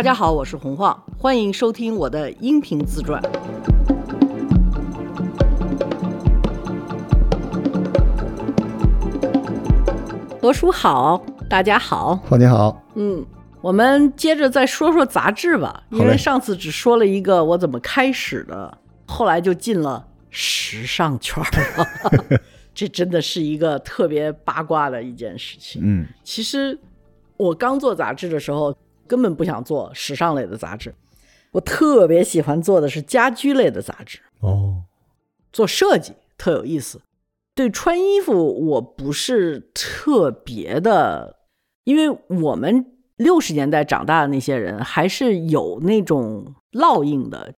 大家好，我是洪晃，欢迎收听我的音频自传。罗叔好，大家好，黄你好，嗯，我们接着再说说杂志吧，因为上次只说了一个我怎么开始的，后来就进了时尚圈儿了，这真的是一个特别八卦的一件事情。嗯。其实我刚做杂志的时候，根本不想做时尚类的杂志，我特别喜欢做的是家居类的杂志，哦，做设计特有意思。对穿衣服我不是特别的，因为我们六十年代长大的那些人还是有那种烙印的，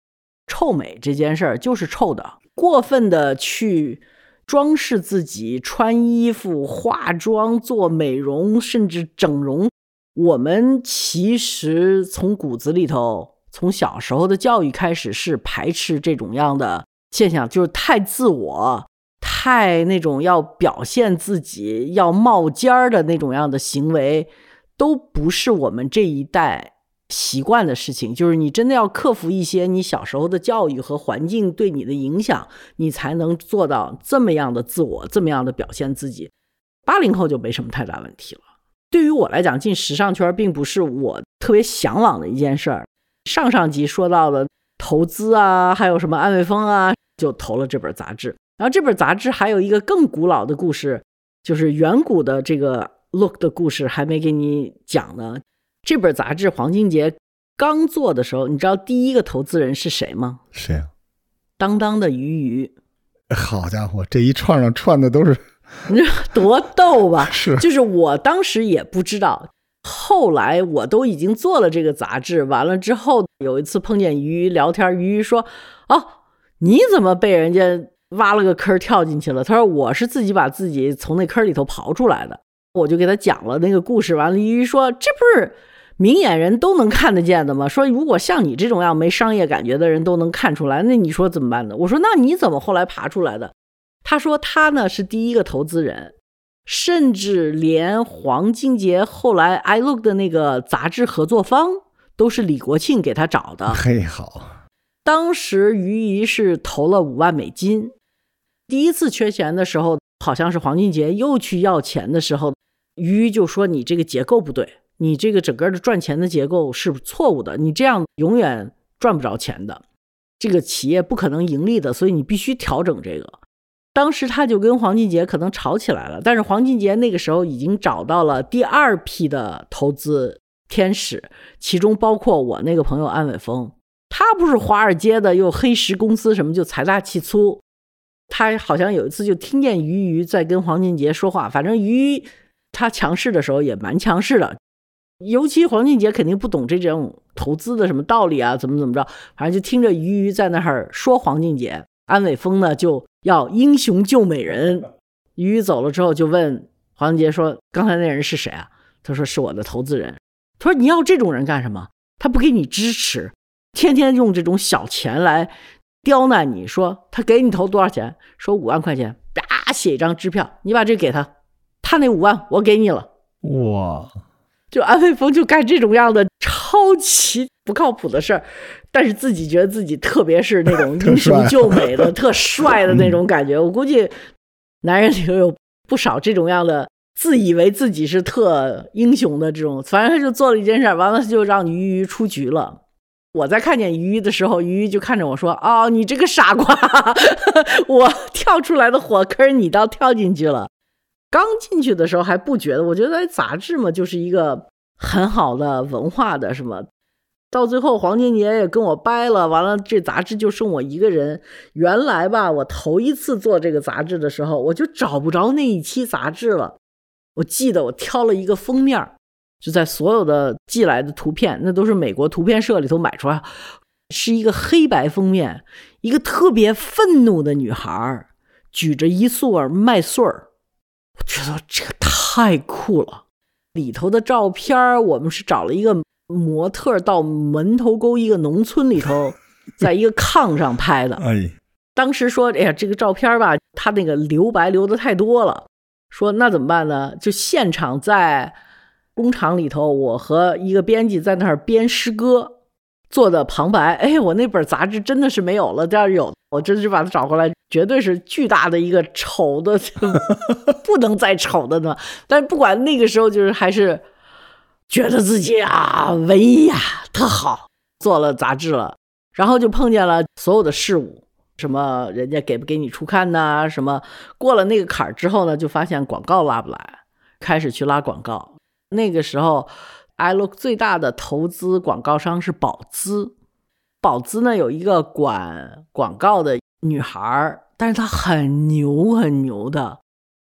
臭美这件事儿就是臭的，过分的去装饰自己、穿衣服、化妆、做美容，甚至整容。我们其实从骨子里头，从小时候的教育开始是排斥这种样的现象，就是太自我、太那种要表现自己、要冒尖儿的那种样的行为，都不是我们这一代习惯的事情。就是你真的要克服一些你小时候的教育和环境对你的影响，你才能做到这么样的自我，这么样的表现自己。八零后就没什么太大问题了。对于我来讲，进时尚圈并不是我特别向往的一件事儿。上上集说到的投资啊，还有什么安慰风啊，就投了这本杂志。然后这本杂志还有一个更古老的故事，就是远古的这个 Look 的故事还没给你讲呢。这本杂志黄金杰刚做的时候，你知道第一个投资人是谁吗？谁啊？当当的鱼鱼，好家伙，这一串上串的都是你说 多逗 吧？是就是我当时也不知道，后来我都已经做了这个杂志，完了之后有一次碰见鱼鱼聊天，鱼鱼说：“哦，你怎么被人家挖了个坑跳进去了？”他说：“我是自己把自己从那坑里头刨出来的。”我就给他讲了那个故事，完了鱼鱼说：“这不是。”明眼人都能看得见的吗？说如果像你这种样没商业感觉的人都能看出来，那你说怎么办呢？我说那你怎么后来爬出来的？他说他呢是第一个投资人，甚至连黄金杰后来 i look 的那个杂志合作方都是李国庆给他找的。嘿好，当时于怡是投了五万美金，第一次缺钱的时候，好像是黄俊杰又去要钱的时候，于就说你这个结构不对，你这个整个的赚钱的结构是错误的，你这样永远赚不着钱的，这个企业不可能盈利的，所以你必须调整这个。当时他就跟黄俊杰可能吵起来了，但是黄俊杰那个时候已经找到了第二批的投资天使，其中包括我那个朋友安伟峰。他不是华尔街的，又黑石公司什么就财大气粗。他好像有一次就听见鱼鱼在跟黄俊杰说话，反正鱼他强势的时候也蛮强势的，尤其黄俊杰肯定不懂这种投资的什么道理啊，怎么怎么着，反正就听着鱼鱼在那儿说黄俊杰。安伟峰呢就要英雄救美人，鱼鱼走了之后就问黄金杰说：“刚才那人是谁啊？”他说：“是我的投资人。”他说：“你要这种人干什么？他不给你支持，天天用这种小钱来刁难你。说他给你投多少钱？说五万块钱，啪写一张支票，你把这给他，他那五万我给你了。哇，就安伟峰就干这种样的超级不靠谱的事儿，但是自己觉得自己特别是那种 英雄救美的、特帅的 那种感觉。我估计男人里头有不少这种样的，自以为自己是特英雄的这种。反正他就做了一件事儿，完了就让鱼鱼出局了。我在看见鱼鱼的时候，鱼鱼就看着我说：“哦，你这个傻瓜，我跳出来的火坑你倒跳进去了。”刚进去的时候还不觉得，我觉得哎杂志嘛就是一个很好的文化的什么。到最后黄金杰也跟我掰了，完了这杂志就剩我一个人。原来吧，我头一次做这个杂志的时候，我就找不着那一期杂志了。我记得我挑了一个封面，就在所有的寄来的图片，那都是美国图片社里头买出来，是一个黑白封面，一个特别愤怒的女孩举着一束儿麦穗儿。我觉得这个太酷了。里头的照片儿，我们是找了一个模特到门头沟一个农村里头，在一个炕上拍的。哎，当时说，哎呀，这个照片吧，他那个留白留的太多了，说那怎么办呢？就现场在工厂里头，我和一个编辑在那儿编诗歌，做的旁白。哎，我那本杂志真的是没有了，这儿有，我真是把它找回来，绝对是巨大的一个丑的，不能再丑的呢。但是不管那个时候，就是还是觉得自己啊，文艺呀，特好，做了杂志了，然后就碰见了所有的事物，什么人家给不给你初刊呐，什么过了那个坎儿之后呢，就发现广告拉不来，开始去拉广告。那个时候，iLook 最大的投资广告商是宝姿。宝姿呢有一个管广告的女孩儿，但是她很牛很牛的。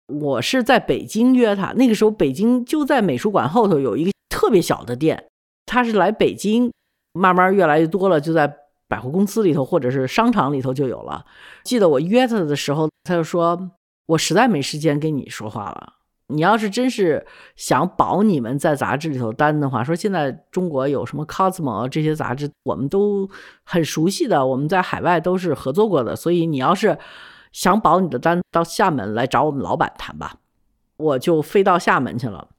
我是在北京约她，那个时候北京就在美术馆后头有一个特别小的店。她是来北京，慢慢越来越多了，就在百货公司里头或者是商场里头就有了。记得我约她的时候，她就说：“我实在没时间跟你说话了。”你要是真是想保你们在杂志里头单的话，说现在中国有什么 Cosmo 这些杂志，我们都很熟悉的，我们在海外都是合作过的，所以你要是想保你的单，到厦门来找我们老板谈吧。我就飞到厦门去了，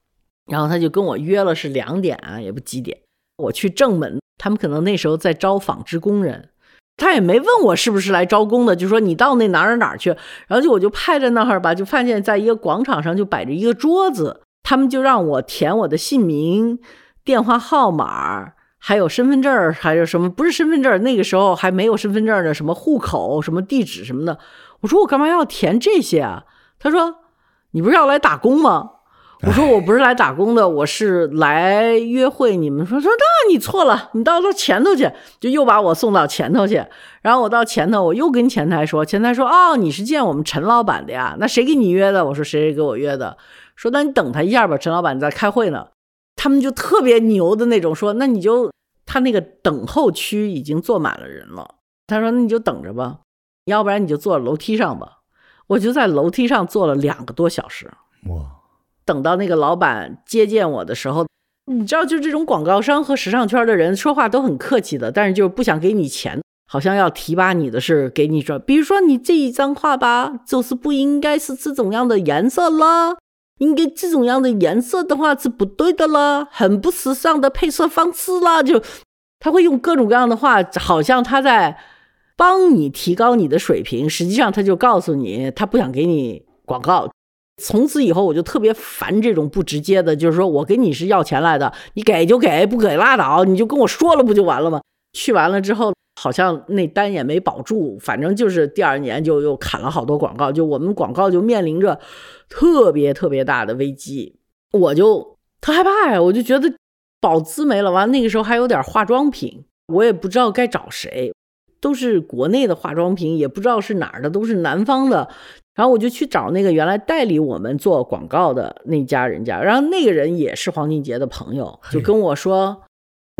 然后他就跟我约了是两点啊，也不几点，我去正门，他们可能那时候在招纺织工人。他也没问我是不是来招工的，就说你到那哪儿哪儿去，然后就我就派在那儿吧，就发现在一个广场上就摆着一个桌子，他们就让我填我的姓名、电话号码，还有身份证还有什么不是身份证那个时候还没有身份证的，什么户口、什么地址什么的。我说我干嘛要填这些啊？他说你不是要来打工吗？我说我不是来打工的，我是来约会。你们说说，那你错了，你到到前头去，就又把我送到前头去。然后我到前头，我又跟前台说，前台说，哦，你是见我们陈老板的呀？那谁给你约的？我说谁谁给我约的？说那你等他一下吧，陈老板在开会呢。他们就特别牛的那种，说那你就他那个等候区已经坐满了人了。他说那你就等着吧，要不然你就坐楼梯上吧。我就在楼梯上坐了两个多小时。哇。等到那个老板接见我的时候，你知道，就这种广告商和时尚圈的人说话都很客气的，但是就是不想给你钱，好像要提拔你的是给你说，比如说你这一张画吧，就是不应该是这种样的颜色了，应该这种样的颜色的话是不对的了，很不时尚的配色方式啦，就他会用各种各样的话，好像他在帮你提高你的水平，实际上他就告诉你，他不想给你广告。从此以后，我就特别烦这种不直接的，就是说我跟你是要钱来的，你给就给，不给拉倒，你就跟我说了不就完了吗？去完了之后，好像那单也没保住，反正就是第二年就又砍了好多广告，就我们广告就面临着特别特别大的危机，我就特害怕呀，我就觉得保资没了，完那个时候还有点化妆品，我也不知道该找谁，都是国内的化妆品，也不知道是哪儿的，都是南方的。然后我就去找那个原来代理我们做广告的那家人家，然后那个人也是黄俊杰的朋友，就跟我说：“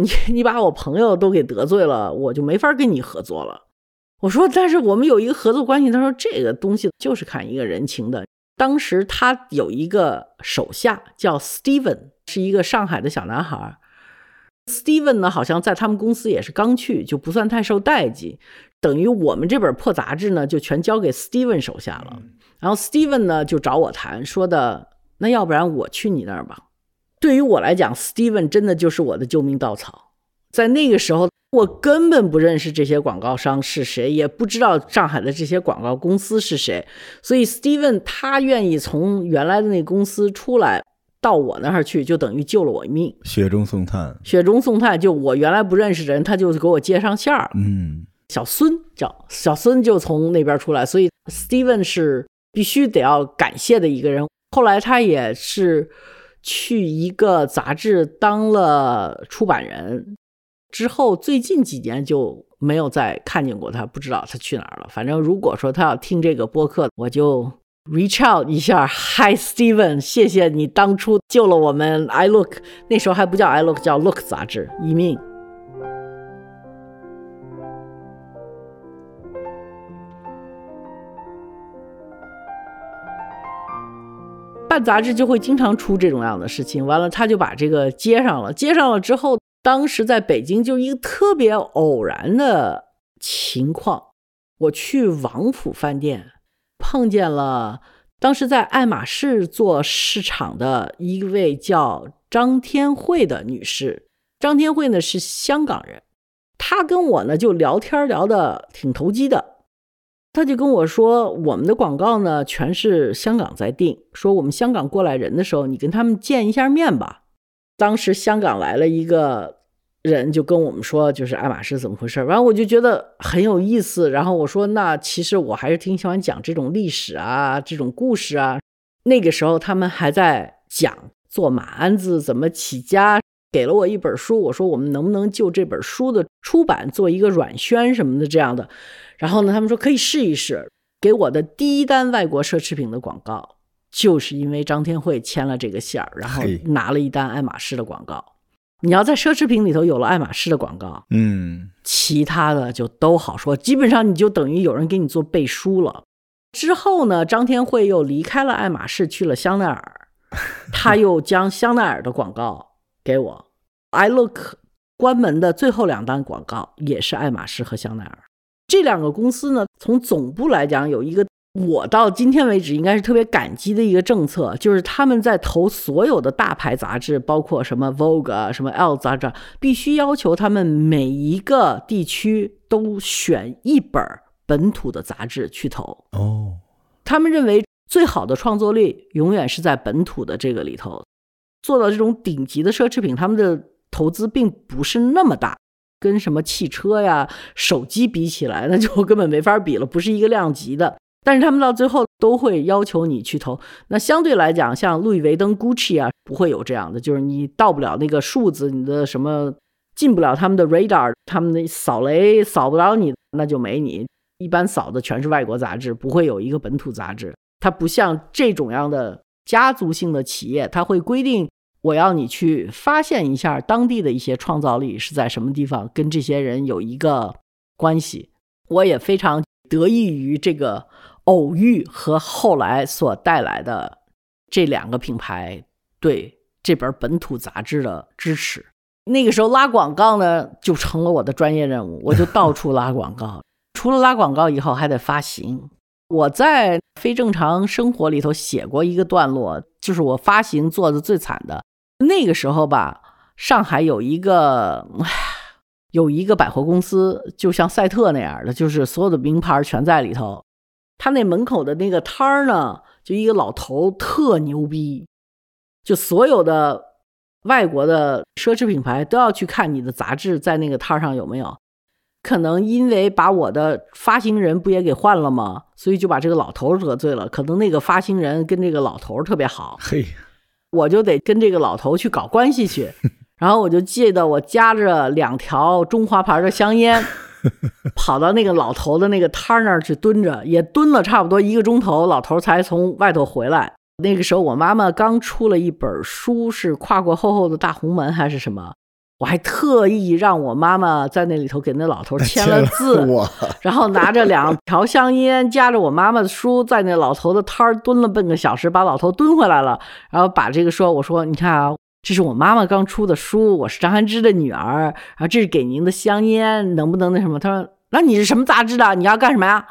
你 你把我朋友都给得罪了，我就没法跟你合作了。”我说：“但是我们有一个合作关系。”他说：“这个东西就是看一个人情的。”当时他有一个手下叫 Steven，是一个上海的小男孩。Steven 呢，好像在他们公司也是刚去，就不算太受待见。等于我们这本破杂志呢，就全交给 Steven 手下了。然后 Steven 呢就找我谈，说的那要不然我去你那儿吧。对于我来讲，Steven 真的就是我的救命稻草。在那个时候，我根本不认识这些广告商是谁，也不知道上海的这些广告公司是谁。所以 Steven 他愿意从原来的那公司出来到我那儿去，就等于救了我一命。雪中送炭，雪中送炭，就我原来不认识的人，他就给我接上线儿了。嗯。小孙叫小孙，就从那边出来，所以 Steven 是必须得要感谢的一个人。后来他也是去一个杂志当了出版人，之后最近几年就没有再看见过他，不知道他去哪儿了。反正如果说他要听这个播客，我就 reach out 一下，Hi Steven，谢谢你当初救了我们 I Look，那时候还不叫 I Look，叫 Look 杂志一命。办杂志就会经常出这种样的事情，完了他就把这个接上了。接上了之后，当时在北京就一个特别偶然的情况，我去王府饭店碰见了当时在爱马仕做市场的一位叫张天惠的女士，张天惠呢是香港人，她跟我呢就聊天聊得挺投机的，他就跟我说，我们的广告呢全是香港在定，说我们香港过来人的时候，你跟他们见一下面吧。当时香港来了一个。人就跟我们说，就是爱马仕怎么回事完，我就觉得很有意思。然后我说，那其实我还是挺喜欢讲这种历史啊，这种故事啊。那个时候他们还在讲做马鞍子怎么起家，给了我一本书。我说，我们能不能就这本书的出版做一个软宣什么的这样的？然后呢，他们说可以试一试。给我的第一单外国奢侈品的广告，就是因为张天惠签了这个线儿，然后拿了一单爱马仕的广告。你要在奢侈品里头有了爱马仕的广告，嗯，其他的就都好说。基本上你就等于有人给你做背书了。之后呢，张天惠又离开了爱马仕，去了香奈儿，他又将香奈儿的广告给我。I Look 关门的最后两单广告也是爱马仕和香奈儿这两个公司呢，从总部来讲有一个。我到今天为止应该是特别感激的一个政策，就是他们在投所有的大牌杂志，包括什么 Vogue 啊、什么 L 杂志，必须要求他们每一个地区都选一本本土的杂志去投。哦，他们认为最好的创作力永远是在本土的这个里头。做到这种顶级的奢侈品，他们的投资并不是那么大，跟什么汽车呀、手机比起来，那就 根本没法比了，不是一个量级的。但是他们到最后都会要求你去投。那相对来讲，像路易威登、Gucci 啊，不会有这样的，就是你到不了那个数字，你的什么进不了他们的 radar，他们的扫雷扫不了你，那就没你。一般扫的全是外国杂志，不会有一个本土杂志。它不像这种样的家族性的企业，它会规定我要你去发现一下当地的一些创造力是在什么地方，跟这些人有一个关系。我也非常得益于这个。偶遇和后来所带来的这两个品牌对这本本土杂志的支持，那个时候拉广告呢就成了我的专业任务，我就到处拉广告。除了拉广告以后，还得发行。我在非正常生活里头写过一个段落，就是我发行做的最惨的。那个时候吧，上海有一个有一个百货公司，就像赛特那样的，就是所有的名牌全在里头。他那门口的那个摊儿呢，就一个老头特牛逼，就所有的外国的奢侈品牌都要去看你的杂志在那个摊儿上有没有。可能因为把我的发行人不也给换了吗？所以就把这个老头得罪了。可能那个发行人跟这个老头特别好，嘿，我就得跟这个老头去搞关系去。然后我就记得我夹着两条中华牌的香烟。跑到那个老头的那个摊儿那儿去蹲着，也蹲了差不多一个钟头，老头才从外头回来。那个时候我妈妈刚出了一本书，是跨过厚厚的大红门还是什么？我还特意让我妈妈在那里头给那老头签了字，然后拿着两条香烟，夹着我妈妈的书，在那老头的摊儿蹲了半个小时，把老头蹲回来了，然后把这个说，我说你看啊。这是我妈妈刚出的书，我是张涵之的女儿，然后这是给您的香烟，能不能那什么？他说：“那你是什么杂志的？你要干什么呀？”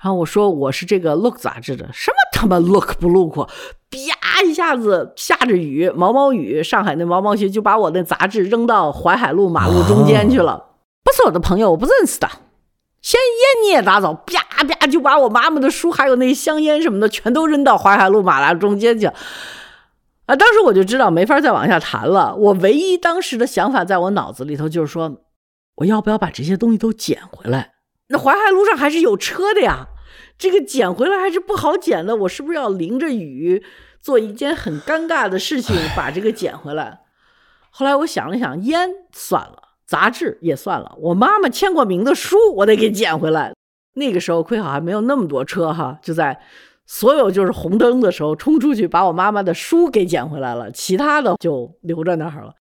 然后我说：“我是这个 Look 杂志的。”什么他妈 Look 不 Look？啪一下子下着雨，毛毛雨，上海那毛毛雪就把我那杂志扔到淮海路马路中间去了。不是我的朋友，我不认识的。先烟你也拿走，啪啪就把我妈妈的书还有那香烟什么的全都扔到淮海路马路中间去。啊！当时我就知道没法再往下谈了。我唯一当时的想法在我脑子里头就是说，我要不要把这些东西都捡回来？那淮海路上还是有车的呀，这个捡回来还是不好捡的。我是不是要淋着雨做一件很尴尬的事情，把这个捡回来？后来我想了想，烟算了，杂志也算了，我妈妈签过名的书我得给捡回来。那个时候亏好还没有那么多车哈，就在。所有就是红灯的时候冲出去把我妈妈的书给捡回来了，其他的就留在那儿了。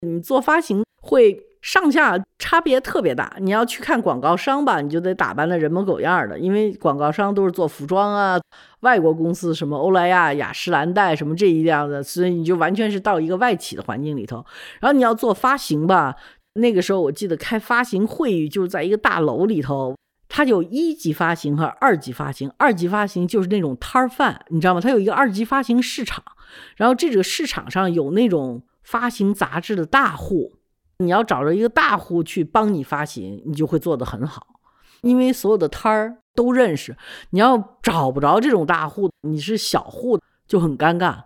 你做发行会上下差别特别大，你要去看广告商吧，你就得打扮的人模狗样的，因为广告商都是做服装啊，外国公司什么欧莱雅、雅诗兰黛什么这一样的，所以你就完全是到一个外企的环境里头。然后你要做发行吧，那个时候我记得开发行会议就是在一个大楼里头。它有一级发行和二级发行，二级发行就是那种摊儿贩，你知道吗？它有一个二级发行市场，然后这个市场上有那种发行杂志的大户，你要找着一个大户去帮你发行，你就会做得很好，因为所有的摊儿都认识。你要找不着这种大户，你是小户就很尴尬。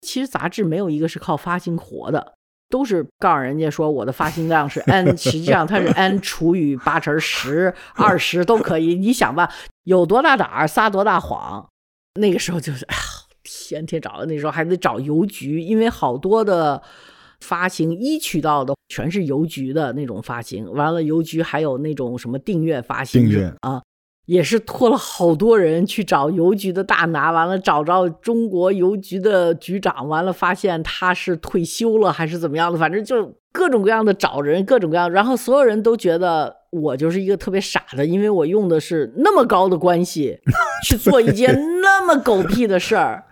其实杂志没有一个是靠发行活的。都是告诉人家说我的发行量是 n，实际上它是 n 除以八乘十、二十都可以。你想吧，有多大胆儿撒多大谎。那个时候就是，哎呀，天天找，那时候还得找邮局，因为好多的发行一渠道的全是邮局的那种发行。完了，邮局还有那种什么订阅发行，订阅啊。也是托了好多人去找邮局的大拿，完了找着中国邮局的局长，完了发现他是退休了还是怎么样的，反正就各种各样的找人，各种各样，然后所有人都觉得我就是一个特别傻的，因为我用的是那么高的关系去做一件那么狗屁的事儿，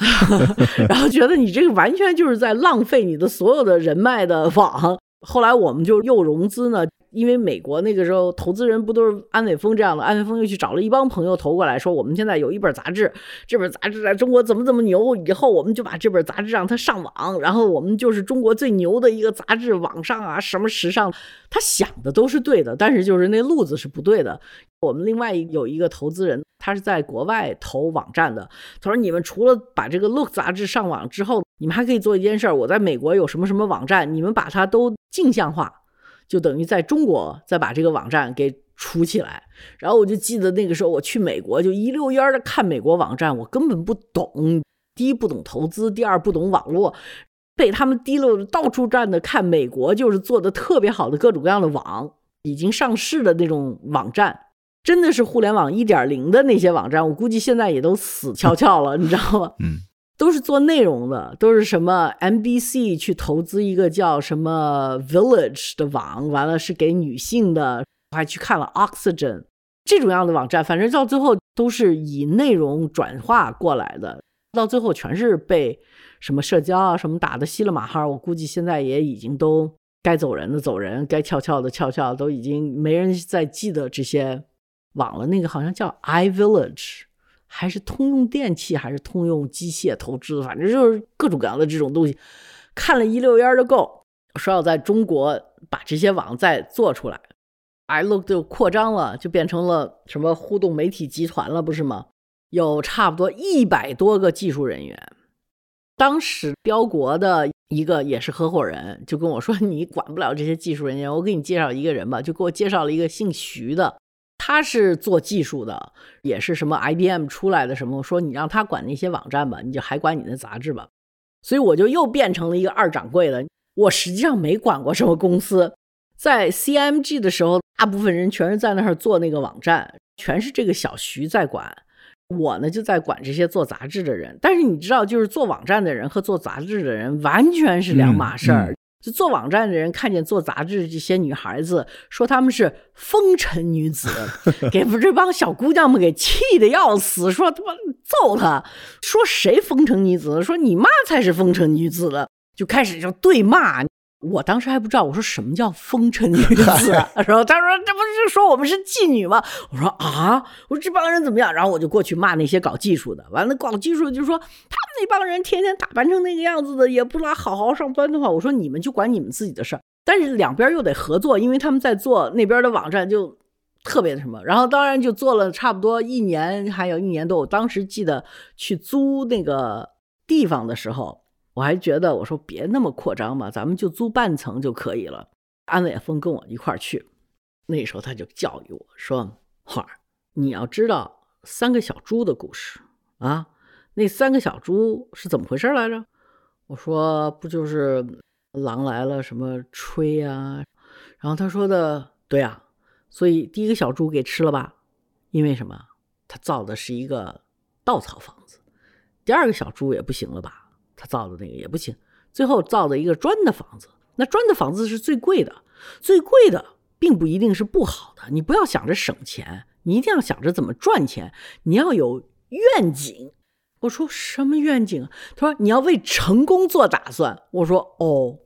然后觉得你这个完全就是在浪费你的所有的人脉的网。后来我们就又融资呢。因为美国那个时候投资人不都是安伟峰这样的，安伟峰又去找了一帮朋友投过来说，我们现在有一本杂志，这本杂志在中国怎么怎么牛，以后我们就把这本杂志让它上网，然后我们就是中国最牛的一个杂志，网上啊什么时尚，他想的都是对的，但是就是那路子是不对的。我们另外有一个投资人，他是在国外投网站的，他说你们除了把这个 Look 杂志上网之后，你们还可以做一件事儿，我在美国有什么什么网站，你们把它都镜像化。就等于在中国再把这个网站给储起来，然后我就记得那个时候我去美国就一溜烟的看美国网站，我根本不懂，第一不懂投资，第二不懂网络，被他们提溜到处站的看美国就是做的特别好的各种各样的网，已经上市的那种网站，真的是互联网一点零的那些网站，我估计现在也都死翘翘了，你知道吗？嗯。都是做内容的，都是什么 NBC 去投资一个叫什么 Village 的网，完了是给女性的，我还去看了 Oxygen 这种样的网站，反正到最后都是以内容转化过来的，到最后全是被什么社交啊什么打的稀了马哈，我估计现在也已经都该走人的走人，该翘翘的翘翘，都已经没人再记得这些网了。那个好像叫 iVillage。还是通用电器，还是通用机械投资，反正就是各种各样的这种东西，看了一溜烟的够。说要在中国把这些网再做出来，iLook 就扩张了，就变成了什么互动媒体集团了，不是吗？有差不多一百多个技术人员。当时标国的一个也是合伙人，就跟我说：“ 你管不了这些技术人员，我给你介绍一个人吧。”就给我介绍了一个姓徐的。他是做技术的，也是什么 IBM 出来的什么，说你让他管那些网站吧，你就还管你的杂志吧。所以我就又变成了一个二掌柜了。我实际上没管过什么公司，在 CMG 的时候，大部分人全是在那儿做那个网站，全是这个小徐在管。我呢就在管这些做杂志的人。但是你知道，就是做网站的人和做杂志的人完全是两码事儿。就做网站的人看见做杂志这些女孩子，说她们是风尘女子，给这帮小姑娘们给气的要死，说他妈揍她，说谁风尘女子，说你妈才是风尘女子了，就开始就对骂。我当时还不知道，我说什么叫风尘女子，然后他说这不是说我们是妓女吗？我说啊，我说这帮人怎么样？然后我就过去骂那些搞技术的，完了搞技术就说他们那帮人天天打扮成那个样子的，也不拉好好上班的话，我说你们就管你们自己的事儿。但是两边又得合作，因为他们在做那边的网站就特别的什么，然后当然就做了差不多一年，还有一年多。我当时记得去租那个地方的时候。我还觉得，我说别那么扩张嘛，咱们就租半层就可以了。安伟峰跟我一块儿去，那时候他就教育我说：“花儿，你要知道三个小猪的故事啊，那三个小猪是怎么回事来着？”我说：“不就是狼来了，什么吹啊？”然后他说的：“对啊，所以第一个小猪给吃了吧，因为什么？他造的是一个稻草房子。第二个小猪也不行了吧？”他造的那个也不行，最后造的一个砖的房子，那砖的房子是最贵的，最贵的并不一定是不好的。你不要想着省钱，你一定要想着怎么赚钱，你要有愿景。我说什么愿景？他说你要为成功做打算。我说哦。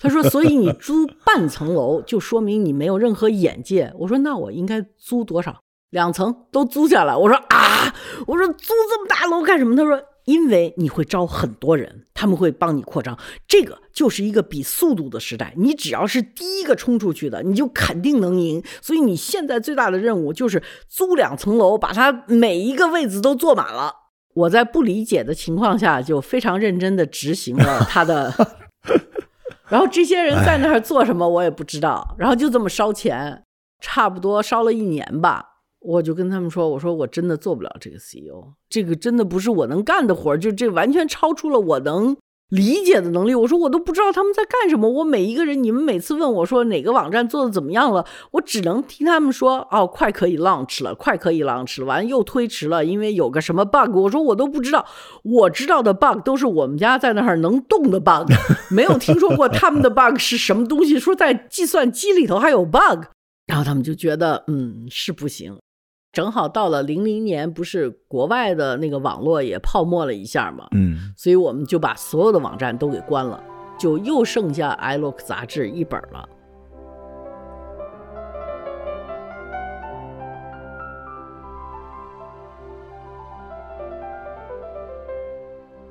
他说所以你租半层楼，就说明你没有任何眼界。我说那我应该租多少？两层都租下来。我说啊，我说租这么大楼干什么？他说。因为你会招很多人，他们会帮你扩张，这个就是一个比速度的时代。你只要是第一个冲出去的，你就肯定能赢。所以你现在最大的任务就是租两层楼，把它每一个位子都坐满了。我在不理解的情况下，就非常认真的执行了他的。然后这些人在那儿做什么，我也不知道。然后就这么烧钱，差不多烧了一年吧。我就跟他们说：“我说我真的做不了这个 CEO，这个真的不是我能干的活儿，就这完全超出了我能理解的能力。我说我都不知道他们在干什么。我每一个人，你们每次问我说哪个网站做的怎么样了，我只能听他们说哦，快可以 launch 了，快可以 launch 了，完又推迟了，因为有个什么 bug。我说我都不知道，我知道的 bug 都是我们家在那儿能动的 bug，没有听说过他们的 bug 是什么东西。说在计算机里头还有 bug，然后他们就觉得嗯是不行。”正好到了零零年，不是国外的那个网络也泡沫了一下嘛，嗯，所以我们就把所有的网站都给关了，就又剩下《iLook》杂志一本了。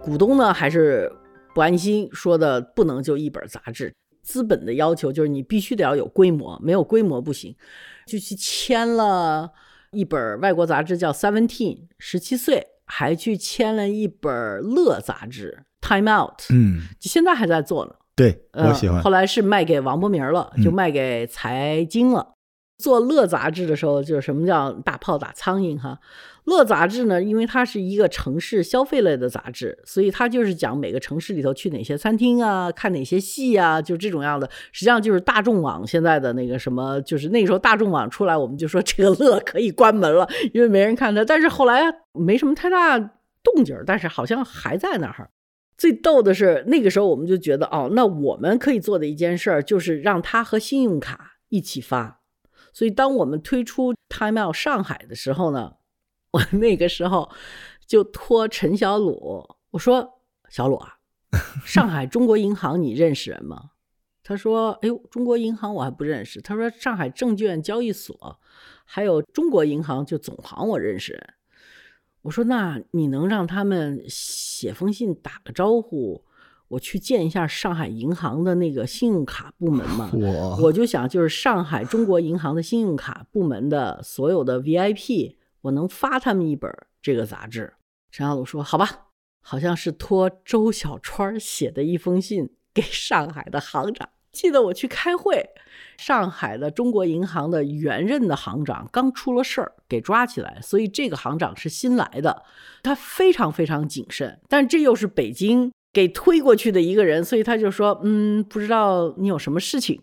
股东呢还是不安心，说的不能就一本杂志，资本的要求就是你必须得要有规模，没有规模不行，就去签了。一本外国杂志叫《Seventeen》，十七岁还去签了一本《乐》杂志《Time Out》，嗯，现在还在做呢。对我喜欢。后来是卖给王伯明了，就卖给财经了。做《乐》杂志的时候，就是什么叫大炮打苍蝇哈。乐杂志呢，因为它是一个城市消费类的杂志，所以它就是讲每个城市里头去哪些餐厅啊，看哪些戏啊，就这种样的。实际上就是大众网现在的那个什么，就是那个时候大众网出来，我们就说这个乐可以关门了，因为没人看它。但是后来没什么太大动静，但是好像还在那儿。最逗的是那个时候我们就觉得，哦，那我们可以做的一件事儿就是让它和信用卡一起发。所以当我们推出 Time Out 上海的时候呢。我那个时候就托陈小鲁，我说：“小鲁啊，上海中国银行你认识人吗？”他说：“哎呦，中国银行我还不认识。”他说：“上海证券交易所还有中国银行就总行我认识人。”我说：“那你能让他们写封信打个招呼，我去见一下上海银行的那个信用卡部门吗？”我我就想，就是上海中国银行的信用卡部门的所有的 VIP。我能发他们一本这个杂志。陈小鲁说：“好吧，好像是托周小川写的一封信给上海的行长。记得我去开会，上海的中国银行的原任的行长刚出了事儿，给抓起来，所以这个行长是新来的，他非常非常谨慎。但这又是北京给推过去的一个人，所以他就说：嗯，不知道你有什么事情。”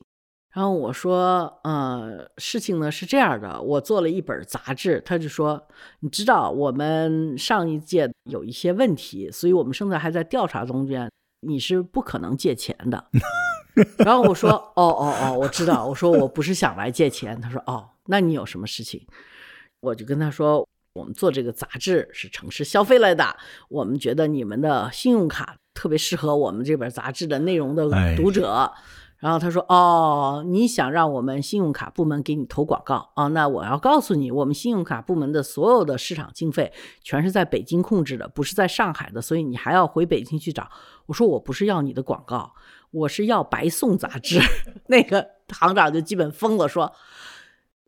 然后我说，呃，事情呢是这样的，我做了一本杂志。他就说，你知道我们上一届有一些问题，所以我们现在还在调查中间，你是不可能借钱的。然后我说，哦哦哦，我知道。我说我不是想来借钱。他说，哦，那你有什么事情？我就跟他说，我们做这个杂志是城市消费类的，我们觉得你们的信用卡特别适合我们这本杂志的内容的读者。然后他说：“哦，你想让我们信用卡部门给你投广告啊？那我要告诉你，我们信用卡部门的所有的市场经费全是在北京控制的，不是在上海的，所以你还要回北京去找。”我说：“我不是要你的广告，我是要白送杂志。”那个行长就基本疯了，说：“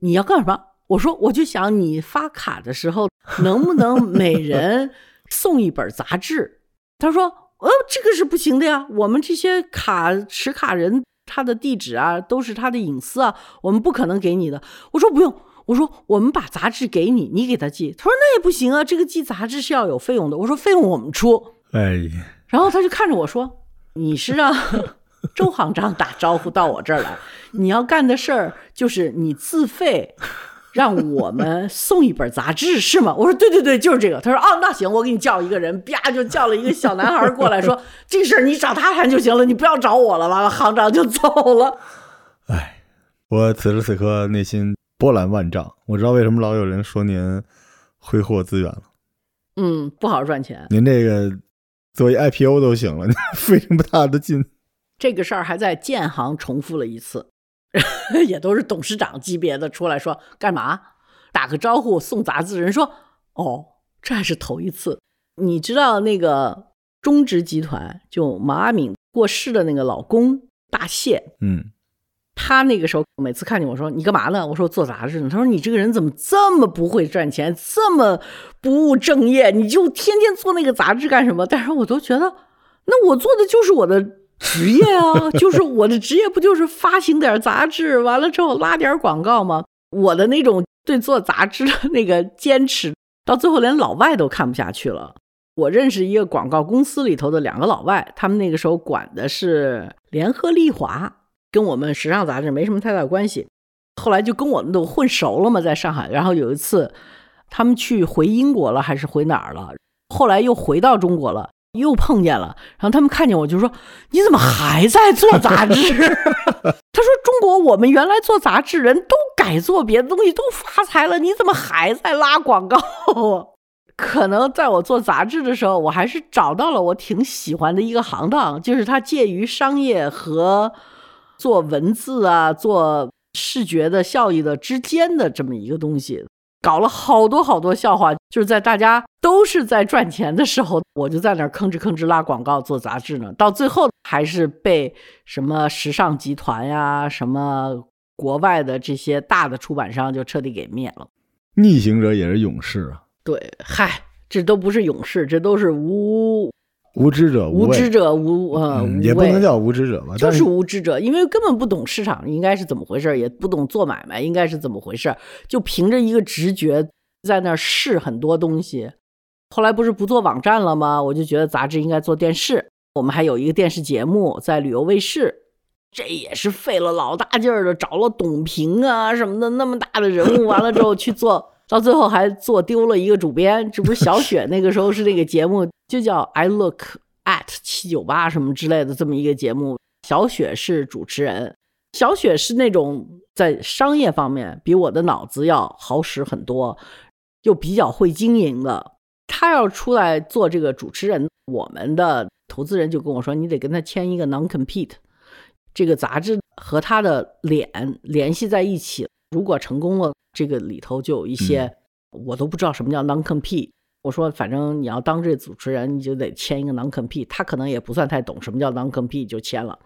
你要干什么？”我说：“我就想你发卡的时候能不能每人 送一本杂志？”他说：“呃，这个是不行的呀，我们这些卡持卡人。”他的地址啊，都是他的隐私啊，我们不可能给你的。我说不用，我说我们把杂志给你，你给他寄。他说那也不行啊，这个寄杂志是要有费用的。我说费用我们出。哎，然后他就看着我说：“你是让 周行长打招呼到我这儿来，你要干的事儿就是你自费。”让我们送一本杂志是吗？我说对对对，就是这个。他说哦，那行，我给你叫一个人，啪就叫了一个小男孩过来说，这事儿你找他谈就行了，你不要找我了。完了，行长就走了。哎，我此时此刻内心波澜万丈。我知道为什么老有人说您挥霍资源了。嗯，不好好赚钱。您这个作为 IPO 都行了，费这么大的劲。这个事儿还在建行重复了一次。也都是董事长级别的出来说干嘛？打个招呼送杂志，人说哦，这还是头一次。你知道那个中植集团就毛阿敏过世的那个老公大谢，嗯，他那个时候每次看见我说你干嘛呢？我说做杂志呢。他说你这个人怎么这么不会赚钱，这么不务正业？你就天天做那个杂志干什么？但是我都觉得，那我做的就是我的职业啊，就是我的职业不就是发行点杂志，完了之后拉点广告吗？我的那种对做杂志的那个坚持，到最后连老外都看不下去了。我认识一个广告公司里头的两个老外，他们那个时候管的是联合利华，跟我们时尚杂志没什么太大关系。后来就跟我们都混熟了嘛，在上海。然后有一次，他们去回英国了，还是回哪儿了？后来又回到中国了，又碰见了。然后他们看见我就说：“你怎么还在做杂志？” 他说：“中国我们原来做杂志人都改做别的东西，都发财了，你怎么还在拉广告？” 可能在我做杂志的时候，我还是找到了我挺喜欢的一个行当，就是它介于商业和做文字啊、做视觉的效益的之间的这么一个东西。搞了好多好多笑话，就是在大家都是在赚钱的时候，我就在那儿吭哧吭哧拉广告做杂志呢。到最后还是被什么时尚集团呀、什么国外的这些大的出版商就彻底给灭了。逆行者也是勇士啊，对，嗨，这都不是勇士，这都是无无知者畏无知者无呃嗯也不能叫无知者吧，但就是无知者，因为根本不懂市场应该是怎么回事，也不懂做买卖应该是怎么回事，就凭着一个直觉在那儿试很多东西。后来不是不做网站了吗？我就觉得杂志应该做电视，我们还有一个电视节目在旅游卫视，这也是费了老大劲儿的，找了董平啊什么的那么大的人物，完了之后去做，到最后还做丢了一个主编。这不是小雪那个时候是那个节目就叫 I Look at 七九八什么之类的这么一个节目，小雪是主持人。小雪是那种在商业方面比我的脑子要好使很多，又比较会经营的。她要出来做这个主持人，我们的投资人就跟我说，你得跟他签一个 non compete，这个杂志和他的脸联系在一起，如果成功了，这个里头就有一些、我都不知道什么叫 non compete。我说，反正你要当这主持人，你就得签一个 non compete。他可能也不算太懂什么叫 non compete，就签了。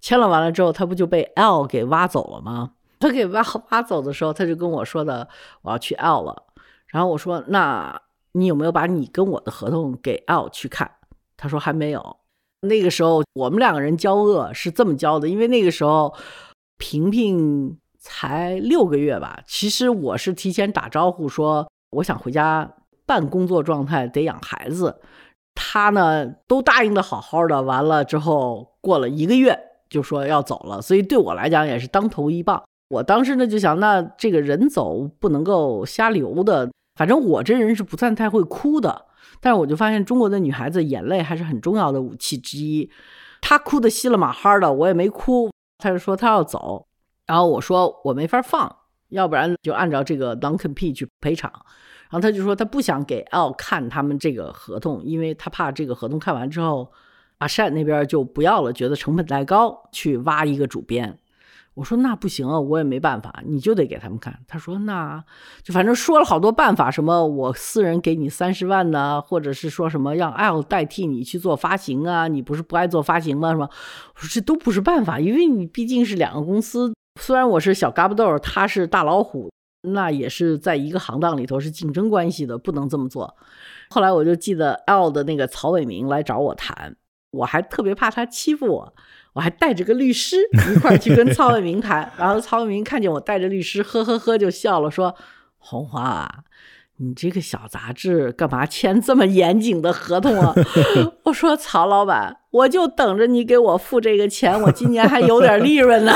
签了完了之后，他不就被 L 给挖走了吗？他给挖挖走的时候，他就跟我说的，我要去 L 了。然后我说，那你有没有把你跟我的合同给 L 去看？他说还没有。那个时候我们两个人交恶是这么交的，因为那个时候萍萍才六个月吧。其实我是提前打招呼说我想回家半工作状态，得养孩子。他呢都答应的好好的，完了之后过了一个月就说要走了，所以对我来讲也是当头一棒。我当时呢就想，那这个人走不能够瞎留的，反正我这人是不算太会哭的。但是我就发现中国的女孩子眼泪还是很重要的武器之一。她哭的稀了马哈的，我也没哭。她就说她要走，然后我说我没法放，要不然就按照这个 non compete 去赔偿。然后他就说他不想给 L 看他们这个合同，因为他怕这个合同看完之后，阿善那边就不要了，觉得成本太高，去挖一个主编。我说那不行啊，我也没办法，你就得给他们看。他说那就反正说了好多办法，什么我私人给你三十万呢，或者是说什么让 L 代替你去做发行啊，你不是不爱做发行吗？什么？我说这都不是办法，因为你毕竟是两个公司，虽然我是小嘎巴豆，他是大老虎。那也是在一个行当里头是竞争关系的，不能这么做。后来我就记得 L 的那个曹伟明来找我谈，我还特别怕他欺负我，我还带着个律师一块儿去跟曹伟明谈。然后曹伟明看见我带着律师，呵呵呵就笑了，说：“红花啊，你这个小杂志干嘛签这么严谨的合同啊？” 我说：“曹老板，我就等着你给我付这个钱，我今年还有点利润呢。”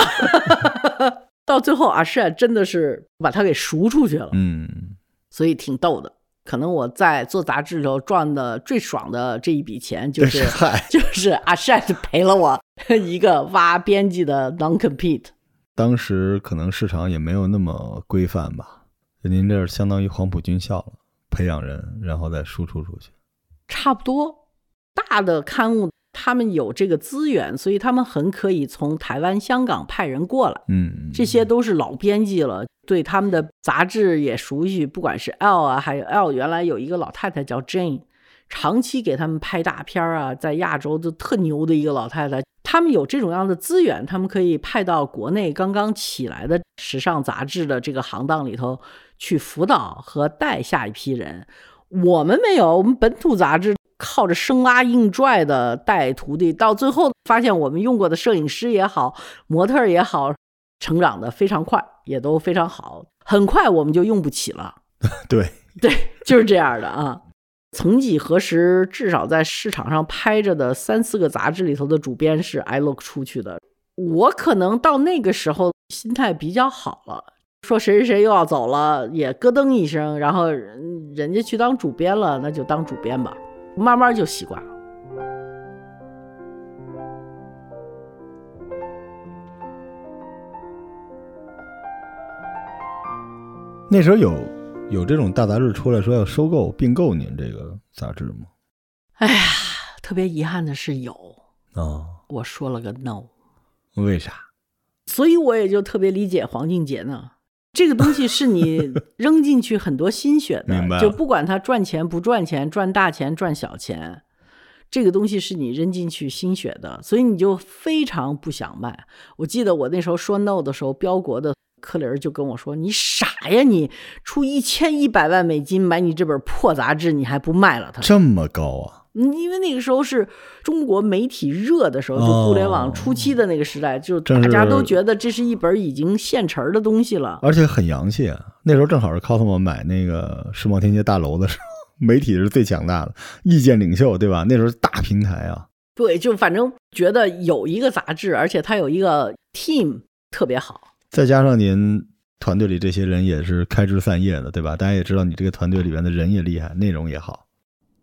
到最后，阿善真的是把他给赎出去了，嗯，所以挺逗的。可能我在做杂志的时候赚的最爽的这一笔钱，就是 嗨，就是阿善 赔了我一个挖编辑的 non compete。当时可能市场也没有那么规范吧，您这相当于黄埔军校了，培养人，然后再输出出去。差不多，大的刊物他们有这个资源，所以他们很可以从台湾、香港派人过来。嗯，这些都是老编辑了，对他们的杂志也熟悉。不管是 L 啊，还有 L，原来有一个老太太叫 Jane，长期给他们拍大片啊，在亚洲都特牛的一个老太太。他们有这种样的资源，他们可以派到国内刚刚起来的时尚杂志的这个行当里头去辅导和带下一批人。我们没有，我们本土杂志靠着生拉硬拽的带徒弟，到最后发现我们用过的摄影师也好，模特也好，成长的非常快，也都非常好。很快我们就用不起了。对 对，就是这样的啊。曾几何时，至少在市场上拍着的三四个杂志里头的主编是 I Look 出去的。我可能到那个时候心态比较好了，说谁谁谁又要走了，也咯噔一声，然后人家去当主编了，那就当主编吧，慢慢就习惯了。那时候有有这种大杂志出来说要收购并购您这个杂志吗？哎呀，特别遗憾的是有，啊，我说了个 no，为啥？所以我也就特别理解黄静杰呢。这个东西是你扔进去很多心血的，就不管它赚钱不赚钱，赚大钱赚小钱，这个东西是你扔进去心血的，所以你就非常不想卖。我记得我那时候说 no 的时候，标国的柯林儿就跟我说：“你傻呀，你出一千一百万美金买你这本破杂志，你还不卖了它？”这么高啊？嗯，因为那个时候是中国媒体热的时候，就互联网初期的那个时代，就大家都觉得这是一本已经现成儿的东西了。而且很洋气啊！那时候正好是 Cosmo 买那个世贸天阶大楼的时候，媒体是最强大的，意见领袖，对吧？那时候大平台啊。对，就反正觉得有一个杂志，而且它有一个 team 特别好。再加上您团队里这些人也是开枝散叶的，对吧？大家也知道你这个团队里边的人也厉害，内容也好。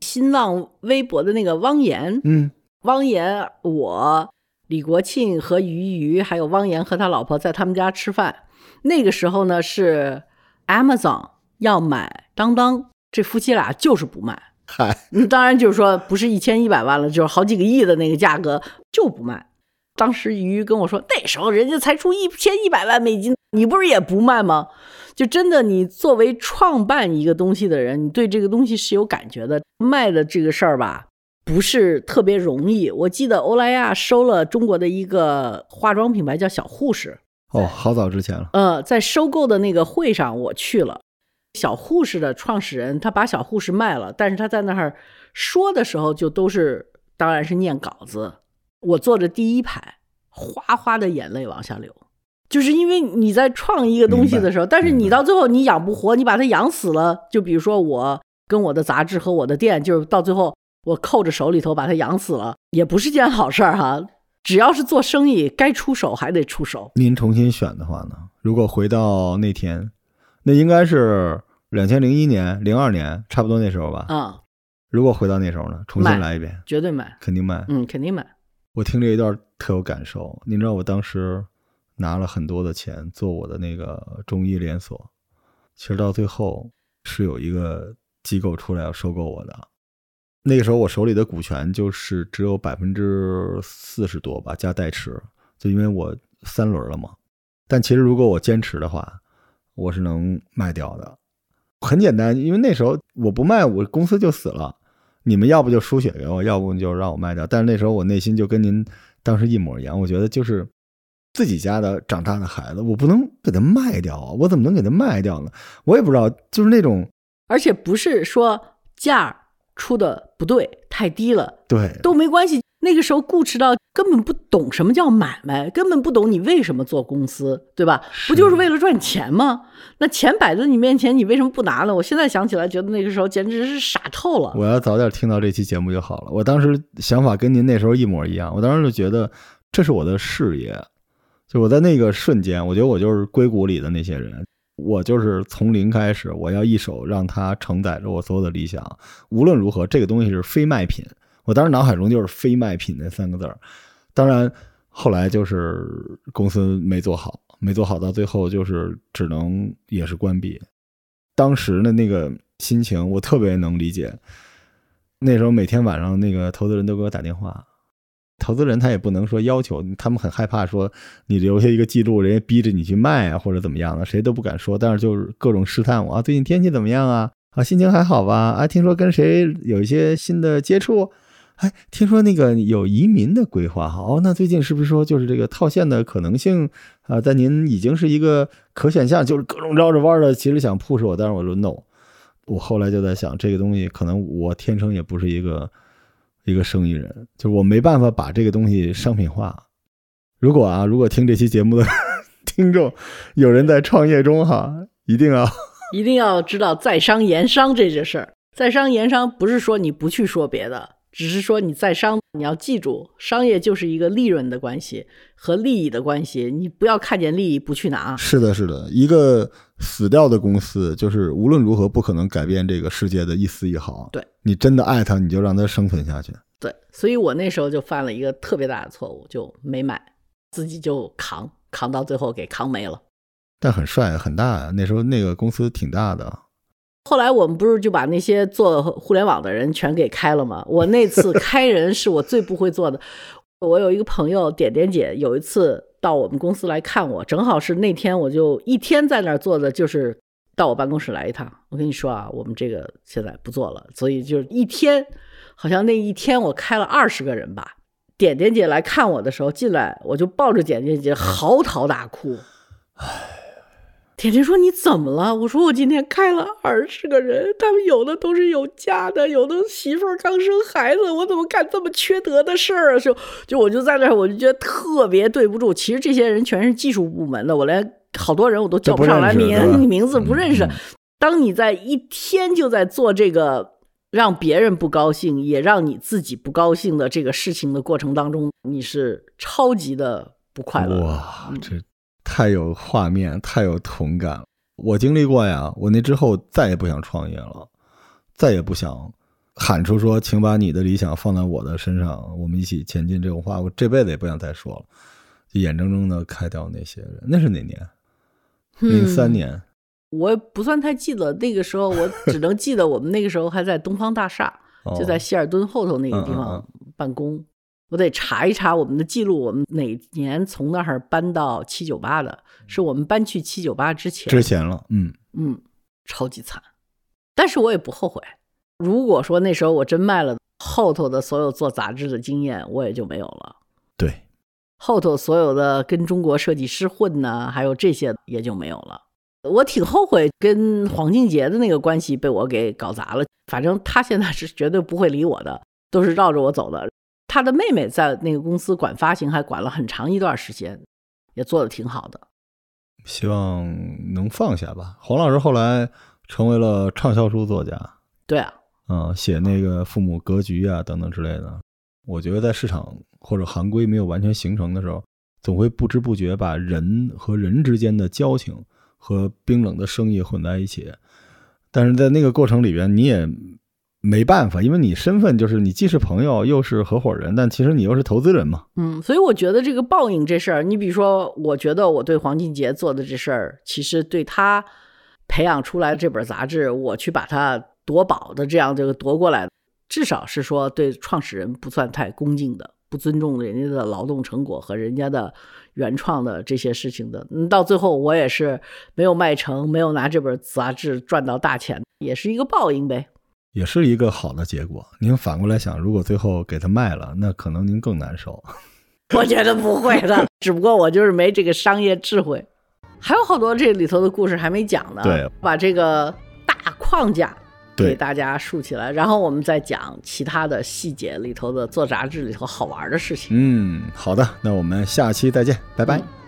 新浪微博的那个汪岩，嗯，汪岩，我李国庆和于瑜，还有汪岩和他老婆在他们家吃饭。那个时候呢，是 Amazon 要买当当，这夫妻俩就是不卖。嗨，嗯，当然就是说不是一千一百万了，就是好几个亿的那个价格就不卖。当时鱼跟我说，那时候人家才出一千一百万美金，你不是也不卖吗？就真的，你作为创办一个东西的人，你对这个东西是有感觉的。卖的这个事儿吧，不是特别容易。我记得欧莱雅收了中国的一个化妆品牌叫小护士，哦，好早之前了。呃，在收购的那个会上我去了。小护士的创始人他把小护士卖了，但是他在那儿说的时候就都是，当然是念稿子。我坐着第一排，哗哗的眼泪往下流，就是因为你在创一个东西的时候，但是你到最后你养不活，你把它养死了。就比如说我跟我的杂志和我的店，就是到最后我扣着手里头把它养死了，也不是件好事儿哈。只要是做生意，该出手还得出手。您重新选的话呢？如果回到那天，那应该是两千零一年、零二年，差不多那时候吧。啊、如果回到那时候呢，重新来一遍，绝对买，肯定买。嗯，肯定买。我听这一段特有感受。您知道我当时拿了很多的钱做我的那个中医连锁，其实到最后是有一个机构出来要收购我的。那个时候我手里的股权就是只有百分之四十多吧，加代持，就因为我三轮了嘛。但其实如果我坚持的话，我是能卖掉的。很简单，因为那时候我不卖，我公司就死了。你们要不就输血给我，要不就让我卖掉。但是那时候我内心就跟您当时一模一样，我觉得就是自己家的长大的孩子，我不能给他卖掉啊！我怎么能给他卖掉呢？我也不知道，就是那种而且不是说价儿出的不对，太低了对都没关系。那个时候固执到根本不懂什么叫买卖，根本不懂你为什么做公司，对吧？不就是为了赚钱吗？那钱摆在你面前，你为什么不拿呢？我现在想起来，觉得那个时候简直是傻透了。我要早点听到这期节目就好了。我当时想法跟您那时候一模一样，我当时就觉得这是我的事业，就我在那个瞬间，我觉得我就是硅谷里的那些人，我就是从零开始，我要一手让它承载着我所有的理想。无论如何，这个东西是非卖品。我当时脑海中就是“非卖品”那三个字儿。当然，后来就是公司没做好，没做好，到最后就是只能也是关闭。当时的那个心情，我特别能理解。那时候每天晚上，那个投资人都给我打电话，投资人他也不能说要求，他们很害怕说你留下一个记录，人家逼着你去卖啊，或者怎么样的，谁都不敢说。但是就是各种试探我啊，最近天气怎么样啊？啊，心情还好吧？啊，听说跟谁有一些新的接触？哎，听说那个有移民的规划哈？哦，那最近是不是说就是这个套现的可能性啊，在您已经是一个可选项？就是各种绕着弯的，其实想 push 我，但是我轮 no。我后来就在想，这个东西可能我天生也不是一个一个生意人，就是我没办法把这个东西商品化。如果啊，如果听这期节目的 听众有人在创业中哈，一定要一定要知道在商言商这件事儿。在商言商不是说你不去说别的。只是说你在商，你要记住，商业就是一个利润的关系和利益的关系，你不要看见利益不去拿。是的，是的，一个死掉的公司，就是无论如何不可能改变这个世界的一丝一毫。对你真的爱它，你就让它生存下去。对，所以我那时候就犯了一个特别大的错误，就没买，自己就扛，扛到最后给扛没了。但很帅，很大呀，那时候那个公司挺大的。后来我们不是就把那些做互联网的人全给开了吗？我那次开人是我最不会做的。我有一个朋友点点姐，有一次到我们公司来看我，正好是那天我就一天在那儿坐着，就是到我办公室来一趟。我跟你说啊，我们这个现在不做了，所以就一天，好像那一天我开了二十个人吧。点点姐来看我的时候进来，我就抱着点点姐嚎啕大哭。唉。甜甜说：“你怎么了？”我说：“我今天开了二十个人，他们有的都是有家的，有的媳妇儿刚生孩子，我怎么干这么缺德的事儿啊？”就就我就在那儿，我就觉得特别对不住。其实这些人全是技术部门的，我连好多人我都叫不上来名名字，不认识。当你在一天就在做这个让别人不高兴，也让你自己不高兴的这个事情的过程当中，你是超级的不快乐。哇，这。太有画面，太有同感了。我经历过呀，我那之后再也不想创业了，再也不想喊出说“请把你的理想放在我的身上，我们一起前进”这种话。我这辈子也不想再说了，就眼睁睁的开掉那些人。那是哪年？零三年。我不算太记得，那个时候我只能记得我们那个时候还在东方大厦，就在希尔顿后头那个地方办公。我得查一查我们的记录，我们哪年从那儿搬到七九八的？是我们搬去七九八之前？之前了，嗯嗯，超级惨，但是我也不后悔。如果说那时候我真卖了，后头的所有做杂志的经验我也就没有了。对，后头所有的跟中国设计师混呢，还有这些也就没有了。我挺后悔跟黄静杰的那个关系被我给搞砸了。反正他现在是绝对不会理我的，都是绕着我走的。他的妹妹在那个公司管发行，还管了很长一段时间，也做的挺好的。希望能放下吧。黄老师后来成为了畅销书作家。对啊，嗯，写那个父母格局啊等等之类的。我觉得在市场或者行规没有完全形成的时候，总会不知不觉把人和人之间的交情和冰冷的生意混在一起。但是在那个过程里边，你也。没办法，因为你身份就是你既是朋友又是合伙人，但其实你又是投资人嘛。嗯，所以我觉得这个报应这事儿，你比如说，我觉得我对黄俊杰做的这事儿，其实对他培养出来这本杂志，我去把它夺宝的这样这个夺过来，至少是说对创始人不算太恭敬的，不尊重人家的劳动成果和人家的原创的这些事情的。嗯，到最后我也是没有卖成，没有拿这本杂志赚到大钱，也是一个报应呗。也是一个好的结果。您反过来想，如果最后给他卖了，那可能您更难受。我觉得不会的，只不过我就是没这个商业智慧。还有好多这里头的故事还没讲呢。对，把这个大框架给大家竖起来，然后我们再讲其他的细节里头的做杂志里头好玩的事情。嗯，好的，那我们下期再见，拜拜。